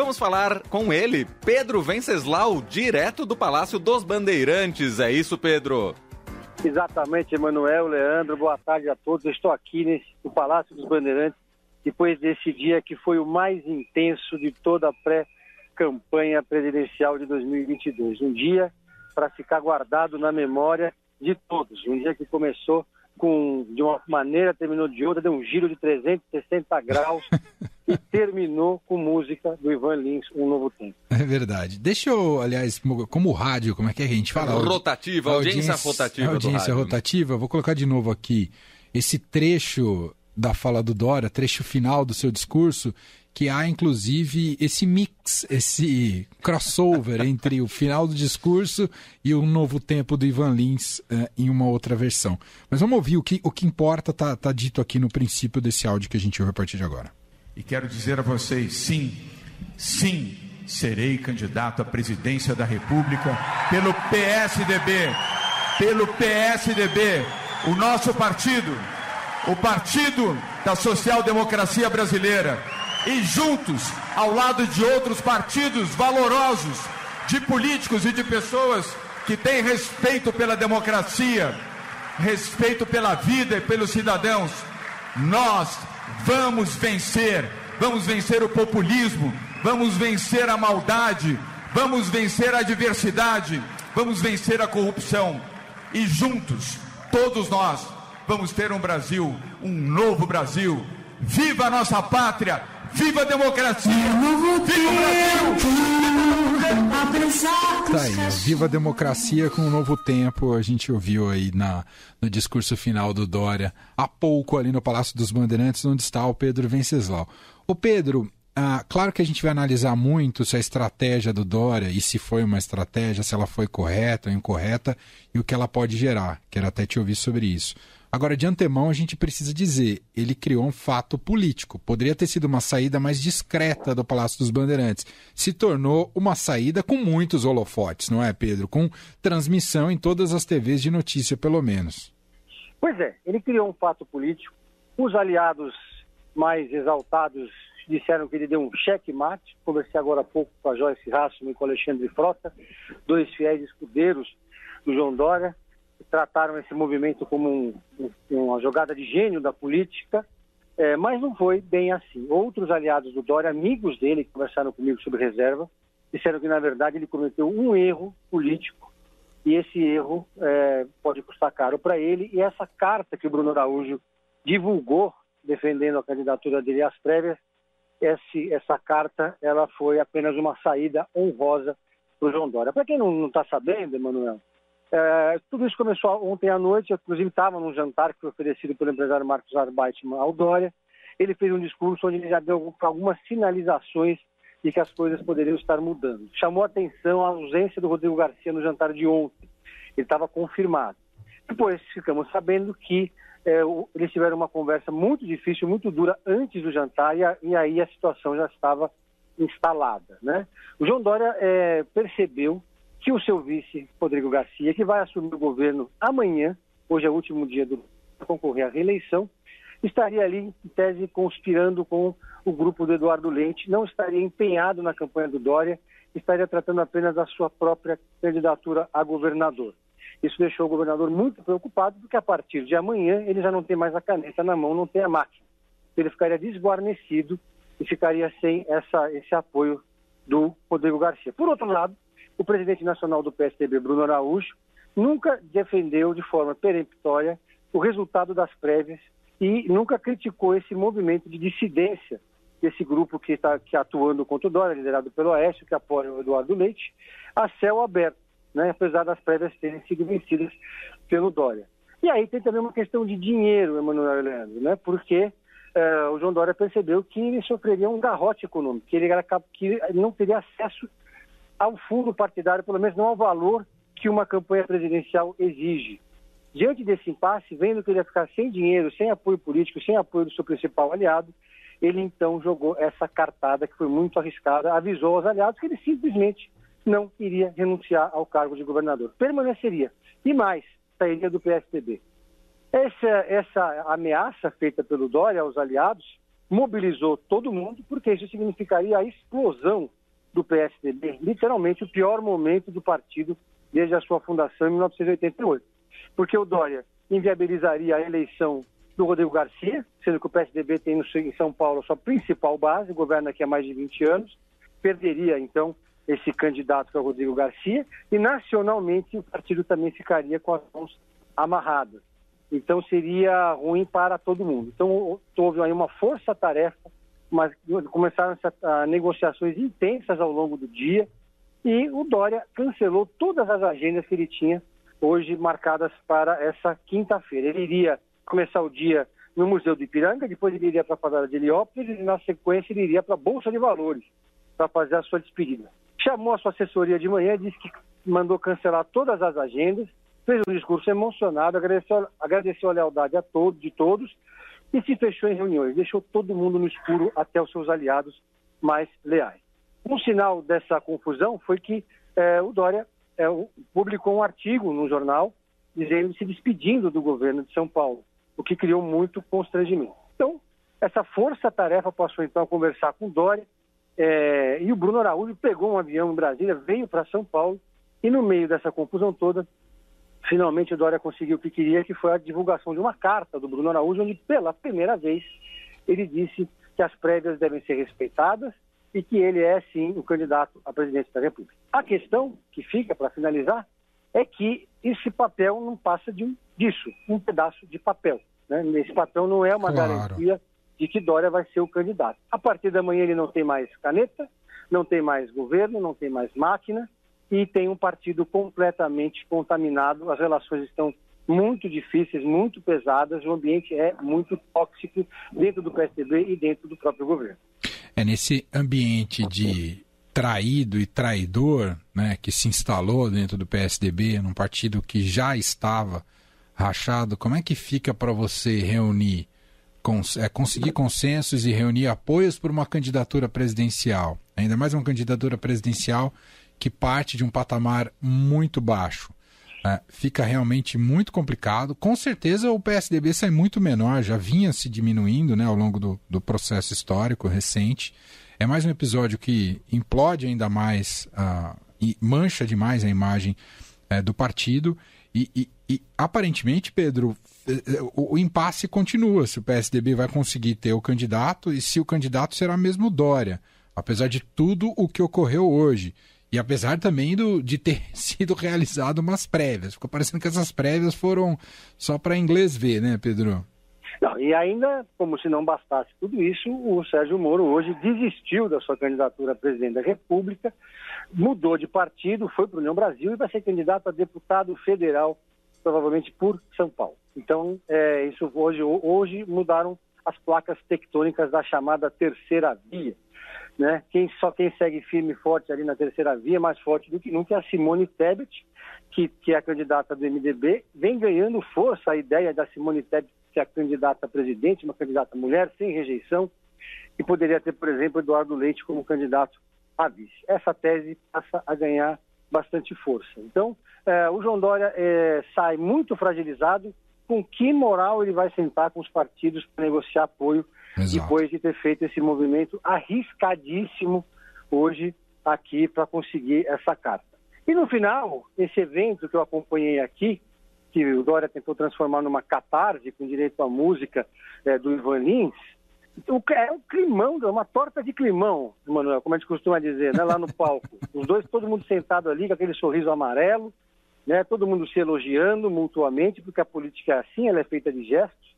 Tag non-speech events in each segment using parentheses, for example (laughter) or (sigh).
Vamos falar com ele, Pedro Venceslau, direto do Palácio dos Bandeirantes. É isso, Pedro? Exatamente, Emanuel, Leandro, boa tarde a todos. Eu estou aqui nesse, no Palácio dos Bandeirantes, depois desse dia que foi o mais intenso de toda a pré-campanha presidencial de 2022. Um dia para ficar guardado na memória de todos. Um dia que começou com, de uma maneira, terminou de outra, deu um giro de 360 graus (laughs) e terminou com música do Ivan Lins, Um Novo Tempo. É verdade. Deixa eu, aliás, como rádio, como é que a gente fala? Rotativa, audiência, audiência rotativa. Audiência rotativa, vou colocar de novo aqui esse trecho da fala do Dória, trecho final do seu discurso, que há inclusive esse mix, esse crossover (laughs) entre o final do discurso e o novo tempo do Ivan Lins uh, em uma outra versão. Mas vamos ouvir o que, o que importa, está tá dito aqui no princípio desse áudio que a gente ouve a partir de agora. E quero dizer a vocês, sim, sim, serei candidato à presidência da República pelo PSDB, pelo PSDB, o nosso partido, o Partido da Social Democracia Brasileira. E juntos, ao lado de outros partidos valorosos, de políticos e de pessoas que têm respeito pela democracia, respeito pela vida e pelos cidadãos, nós vamos vencer. Vamos vencer o populismo, vamos vencer a maldade, vamos vencer a diversidade, vamos vencer a corrupção. E juntos, todos nós, vamos ter um Brasil, um novo Brasil. Viva a nossa pátria! Viva a democracia! Viva o Brasil! Tá aí, viva a democracia com um novo tempo. A gente ouviu aí na, no discurso final do Dória, há pouco ali no Palácio dos Bandeirantes, onde está o Pedro Venceslau. O Pedro, ah, claro que a gente vai analisar muito se a estratégia do Dória e se foi uma estratégia, se ela foi correta ou incorreta e o que ela pode gerar. Quero até te ouvir sobre isso. Agora, de antemão, a gente precisa dizer: ele criou um fato político. Poderia ter sido uma saída mais discreta do Palácio dos Bandeirantes. Se tornou uma saída com muitos holofotes, não é, Pedro? Com transmissão em todas as TVs de notícia, pelo menos. Pois é, ele criou um fato político. Os aliados mais exaltados disseram que ele deu um cheque-mate. Conversei agora há pouco com a Joyce Rassman e com o Alexandre Frota, dois fiéis escudeiros do João Dória trataram esse movimento como um, um, uma jogada de gênio da política, é, mas não foi bem assim. Outros aliados do Dória, amigos dele, que conversaram comigo sobre reserva, disseram que, na verdade, ele cometeu um erro político e esse erro é, pode custar caro para ele. E essa carta que o Bruno Araújo divulgou, defendendo a candidatura dele às prévias, esse, essa carta ela foi apenas uma saída honrosa para o João Dória. Para quem não está sabendo, Emanuel, é, tudo isso começou ontem à noite, inclusive estava num jantar que foi oferecido pelo empresário Marcos Arbeitman ao Dória. Ele fez um discurso onde ele já deu algumas sinalizações de que as coisas poderiam estar mudando. Chamou a atenção a ausência do Rodrigo Garcia no jantar de ontem. Ele estava confirmado. Depois ficamos sabendo que é, eles tiveram uma conversa muito difícil, muito dura antes do jantar e, a, e aí a situação já estava instalada. Né? O João Dória é, percebeu que o seu vice, Rodrigo Garcia, que vai assumir o governo amanhã, hoje é o último dia do concorrer à reeleição, estaria ali, em tese, conspirando com o grupo do Eduardo Leite, não estaria empenhado na campanha do Dória, estaria tratando apenas da sua própria candidatura a governador. Isso deixou o governador muito preocupado, porque a partir de amanhã ele já não tem mais a caneta na mão, não tem a máquina. Ele ficaria desguarnecido e ficaria sem essa, esse apoio do Rodrigo Garcia. Por outro lado, o presidente nacional do PSDB, Bruno Araújo, nunca defendeu de forma peremptória o resultado das prévias e nunca criticou esse movimento de dissidência desse grupo que está que atuando contra o Dória, liderado pelo Oeste, que apoia o Eduardo Leite, a céu aberto, né, apesar das prévias terem sido vencidas pelo Dória. E aí tem também uma questão de dinheiro, Emanuel Leandro, né, porque eh, o João Dória percebeu que ele sofreria um garrote econômico, que ele, era, que ele não teria acesso ao fundo partidário, pelo menos não ao valor que uma campanha presidencial exige. Diante desse impasse, vendo que ele ia ficar sem dinheiro, sem apoio político, sem apoio do seu principal aliado, ele então jogou essa cartada que foi muito arriscada, avisou aos aliados que ele simplesmente não iria renunciar ao cargo de governador. Permaneceria. E mais, sairia do PSDB. Essa, essa ameaça feita pelo Dória aos aliados mobilizou todo mundo, porque isso significaria a explosão do PSDB, literalmente o pior momento do partido desde a sua fundação em 1988. Porque o Dória inviabilizaria a eleição do Rodrigo Garcia, sendo que o PSDB tem em São Paulo a sua principal base, governa aqui há mais de 20 anos, perderia então esse candidato que é o Rodrigo Garcia, e nacionalmente o partido também ficaria com as mãos amarradas. Então seria ruim para todo mundo. Então houve aí uma força-tarefa, mas começaram a, negociações intensas ao longo do dia, e o Dória cancelou todas as agendas que ele tinha hoje marcadas para essa quinta-feira. Ele iria começar o dia no Museu do Ipiranga, depois ele iria para a Fazenda de Heliópolis e na sequência ele iria para a Bolsa de Valores para fazer a sua despedida. Chamou a sua assessoria de manhã, disse que mandou cancelar todas as agendas, fez um discurso emocionado, agradeceu, agradeceu a lealdade a todos, de todos e se fechou em reuniões, deixou todo mundo no escuro até os seus aliados mais leais. Um sinal dessa confusão foi que é, o Dória é, publicou um artigo no jornal dizendo se despedindo do governo de São Paulo, o que criou muito constrangimento. Então, essa força-tarefa passou então a conversar com o Dória é, e o Bruno Araújo pegou um avião em Brasília, veio para São Paulo e no meio dessa confusão toda, finalmente o Dória conseguiu o que queria, que foi a divulgação de uma carta do Bruno Araújo, onde pela primeira vez ele disse que as prévias devem ser respeitadas e que ele é, sim, o candidato à presidência da República. A questão que fica, para finalizar, é que esse papel não passa de um, disso, um pedaço de papel. Né? Esse papel não é uma claro. garantia de que Dória vai ser o candidato. A partir da manhã ele não tem mais caneta, não tem mais governo, não tem mais máquina e tem um partido completamente contaminado. As relações estão muito difíceis, muito pesadas, o ambiente é muito tóxico dentro do PSDB e dentro do próprio governo. É nesse ambiente de traído e traidor né, que se instalou dentro do PSDB, num partido que já estava rachado, como é que fica para você reunir, é, conseguir consensos e reunir apoios por uma candidatura presidencial? Ainda mais uma candidatura presidencial que parte de um patamar muito baixo. É, fica realmente muito complicado. Com certeza o PSDB sai muito menor, já vinha se diminuindo né, ao longo do, do processo histórico recente. É mais um episódio que implode ainda mais uh, e mancha demais a imagem uh, do partido. E, e, e, aparentemente, Pedro, eh, eh, o, o, impasse continua. Se o PSDB vai conseguir ter o candidato e se o candidato será mesmo Dória, apesar de tudo o que ocorreu hoje. E apesar também do, de ter (laughs) sido realizado umas prévias. Ficou parecendo que essas prévias foram só para inglês ver, né, Pedro? Não, e ainda, como se não bastasse tudo isso, o Sérgio Moro hoje desistiu da sua candidatura a presidente da República, mudou de partido, foi para a União Brasil e vai ser candidato a deputado federal, provavelmente por São Paulo. Então, é, isso hoje, hoje mudaram as placas tectônicas da chamada terceira via. Né? Quem, só quem segue firme e forte ali na terceira via, mais forte do que nunca, é a Simone Tebet, que, que é a candidata do MDB, vem ganhando força a ideia da Simone Tebet ser a candidata a presidente, uma candidata mulher, sem rejeição, e poderia ter, por exemplo, Eduardo Leite como candidato a vice. Essa tese passa a ganhar bastante força. Então, eh, o João Dória eh, sai muito fragilizado. Com que moral ele vai sentar com os partidos para negociar apoio Exato. depois de ter feito esse movimento arriscadíssimo hoje aqui para conseguir essa carta? E no final, esse evento que eu acompanhei aqui, que o Dória tentou transformar numa catarse com direito à música é, do Ivan Lins, é um climão, uma torta de climão, Manuel, como a gente costuma dizer, né, lá no palco. (laughs) Os dois, todo mundo sentado ali com aquele sorriso amarelo, né, todo mundo se elogiando mutuamente, porque a política é assim, ela é feita de gestos,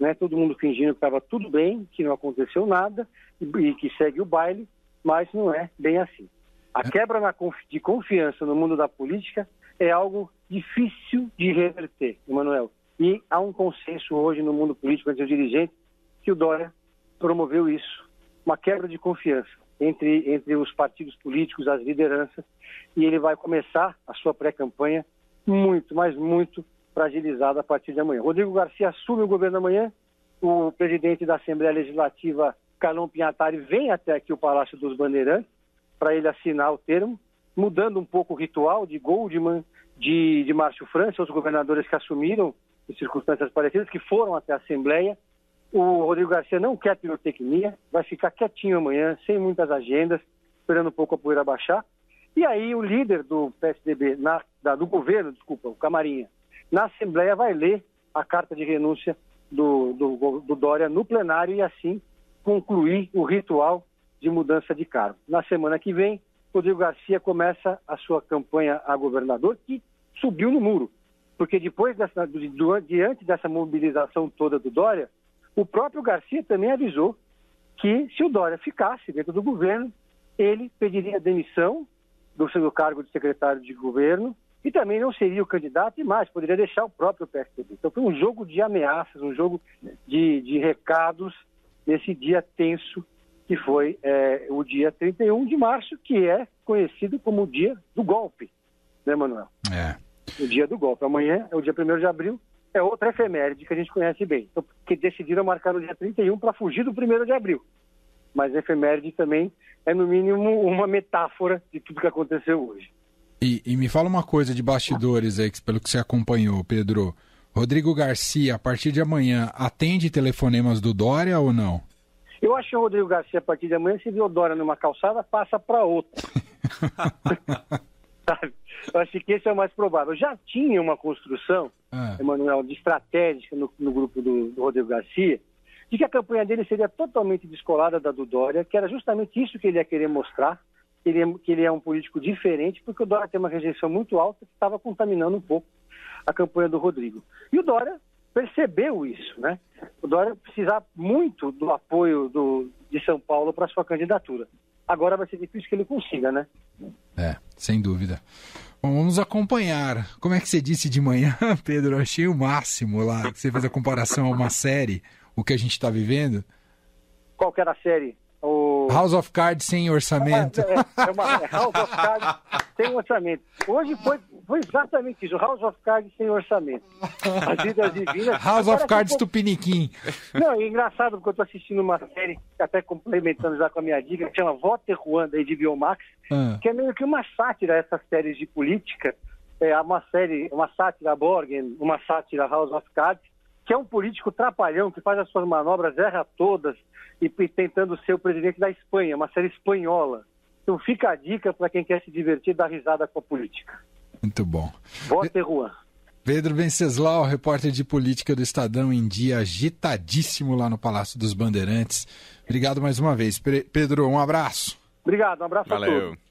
né, todo mundo fingindo que estava tudo bem, que não aconteceu nada e, e que segue o baile, mas não é bem assim. A quebra de confiança no mundo da política é algo difícil de reverter, Emanuel. E há um consenso hoje no mundo político entre os dirigentes que o Dória promoveu isso, uma quebra de confiança entre, entre os partidos políticos, as lideranças, e ele vai começar a sua pré-campanha muito, mas muito fragilizado a partir de amanhã. Rodrigo Garcia assume o governo amanhã, o presidente da Assembleia Legislativa, Carlão Pinhatari, vem até aqui o Palácio dos Bandeirantes para ele assinar o termo, mudando um pouco o ritual de Goldman, de, de Márcio França, os governadores que assumiram em circunstâncias parecidas, que foram até a Assembleia O Rodrigo Garcia não quer pirotecnia, vai ficar quietinho amanhã, sem muitas agendas, esperando um pouco a poeira baixar. E aí o líder do PSDB, na, da, do governo, desculpa, o Camarinha, na Assembleia vai ler a carta de renúncia do, do, do Dória no plenário e assim concluir o ritual de mudança de cargo. Na semana que vem, Rodrigo Garcia começa a sua campanha a governador, que subiu no muro. Porque depois dessa, diante dessa mobilização toda do Dória, o próprio Garcia também avisou que se o Dória ficasse dentro do governo, ele pediria demissão do seu cargo de secretário de governo e também não seria o candidato e mais, poderia deixar o próprio PSDB. Então foi um jogo de ameaças, um jogo de, de recados nesse dia tenso que foi é, o dia 31 de março, que é conhecido como o dia do golpe, né, Manuel? É. O dia do golpe. Amanhã é o dia 1 de abril, é outra efeméride que a gente conhece bem. Então, que decidiram marcar o dia 31 para fugir do 1 de abril. Mas efeméride também é, no mínimo, uma metáfora de tudo que aconteceu hoje. E, e me fala uma coisa de bastidores aí, pelo que você acompanhou, Pedro. Rodrigo Garcia, a partir de amanhã, atende telefonemas do Dória ou não? Eu acho que o Rodrigo Garcia, a partir de amanhã, se viu Dória numa calçada, passa para outra. (laughs) Eu acho que esse é o mais provável. Já tinha uma construção, ah. Emanuel, de estratégia no, no grupo do, do, Rodrigo Garcia, de que a campanha dele seria totalmente descolada da do Dória, que era justamente isso que ele ia querer mostrar, que ele, é, que ele é um político diferente, porque o Dória tem uma rejeição muito alta que estava contaminando um pouco a campanha do Rodrigo. E o Dória percebeu isso, né? O Dória precisar muito do apoio do, de São Paulo para sua candidatura. Agora vai ser difícil que ele consiga, né? É, sem dúvida. Bom, vamos acompanhar. Como é que você disse de manhã, (laughs) Pedro? Eu achei o máximo lá, você fez a comparação a uma série, o que a gente está vivendo. Qual que era a série? O... House of Cards sem orçamento. É, é, é uma, é House of Cards sem orçamento. Hoje foi, foi exatamente isso, House of Cards sem orçamento. As vidas divinas. House of Cards Tupiniquim. Não, é engraçado porque eu estou assistindo uma série, até complementando já com a minha dica, que chama Vote Juan, da HBO Max, ah. que é meio que uma sátira essas séries de política. É uma série, uma sátira Borgen, uma sátira House of Cards, que é um político trapalhão que faz as suas manobras, erra todas, e, e tentando ser o presidente da Espanha, uma série espanhola. Então fica a dica para quem quer se divertir dar risada com a política. Muito bom. Vote Juan. Pedro Venceslau, repórter de política do Estadão, em dia agitadíssimo lá no Palácio dos Bandeirantes. Obrigado mais uma vez. Pedro, um abraço. Obrigado, um abraço Valeu. a todos.